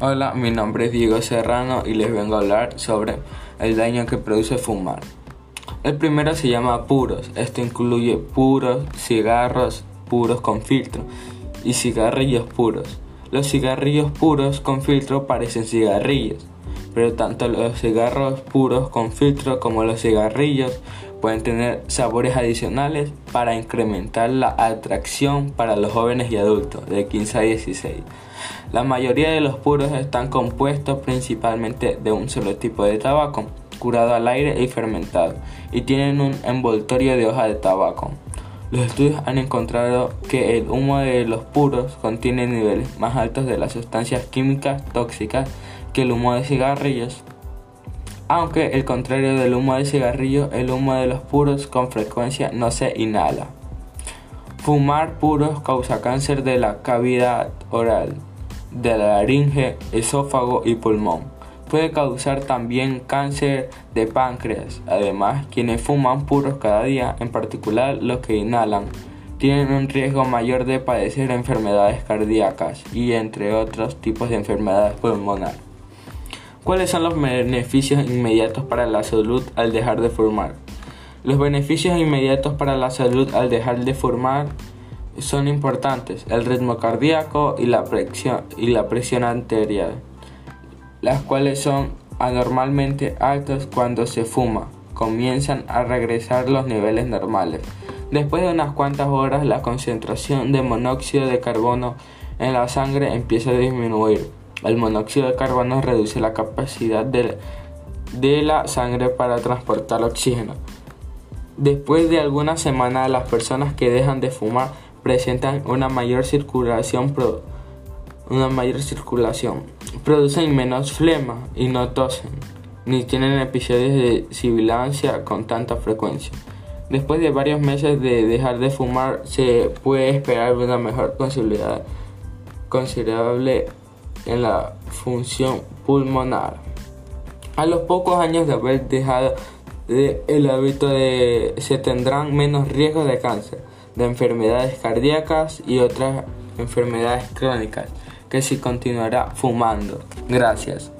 Hola, mi nombre es Diego Serrano y les vengo a hablar sobre el daño que produce fumar. El primero se llama puros. Esto incluye puros, cigarros puros con filtro y cigarrillos puros. Los cigarrillos puros con filtro parecen cigarrillos, pero tanto los cigarros puros con filtro como los cigarrillos pueden tener sabores adicionales para incrementar la atracción para los jóvenes y adultos de 15 a 16. La mayoría de los puros están compuestos principalmente de un solo tipo de tabaco, curado al aire y fermentado, y tienen un envoltorio de hoja de tabaco. Los estudios han encontrado que el humo de los puros contiene niveles más altos de las sustancias químicas tóxicas que el humo de cigarrillos. Aunque el contrario del humo de cigarrillo, el humo de los puros con frecuencia no se inhala. Fumar puros causa cáncer de la cavidad oral, de la laringe, esófago y pulmón. Puede causar también cáncer de páncreas. Además, quienes fuman puros cada día, en particular los que inhalan, tienen un riesgo mayor de padecer enfermedades cardíacas y entre otros tipos de enfermedades pulmonares. ¿Cuáles son los beneficios inmediatos para la salud al dejar de fumar? Los beneficios inmediatos para la salud al dejar de fumar son importantes, el ritmo cardíaco y la presión, y la presión arterial, las cuales son anormalmente altas cuando se fuma, comienzan a regresar los niveles normales. Después de unas cuantas horas la concentración de monóxido de carbono en la sangre empieza a disminuir. El monóxido de carbono reduce la capacidad de, la sangre para transportar oxígeno. Después de algunas semanas, las personas que dejan de fumar presentan una mayor circulación, una mayor circulación, producen menos flema y no tosen, ni tienen episodios de sibilancia con tanta frecuencia. Después de varios meses de dejar de fumar, se puede esperar una mejor considerable en la función pulmonar. A los pocos años de haber dejado el hábito de, se tendrán menos riesgos de cáncer, de enfermedades cardíacas y otras enfermedades crónicas que si continuará fumando. Gracias.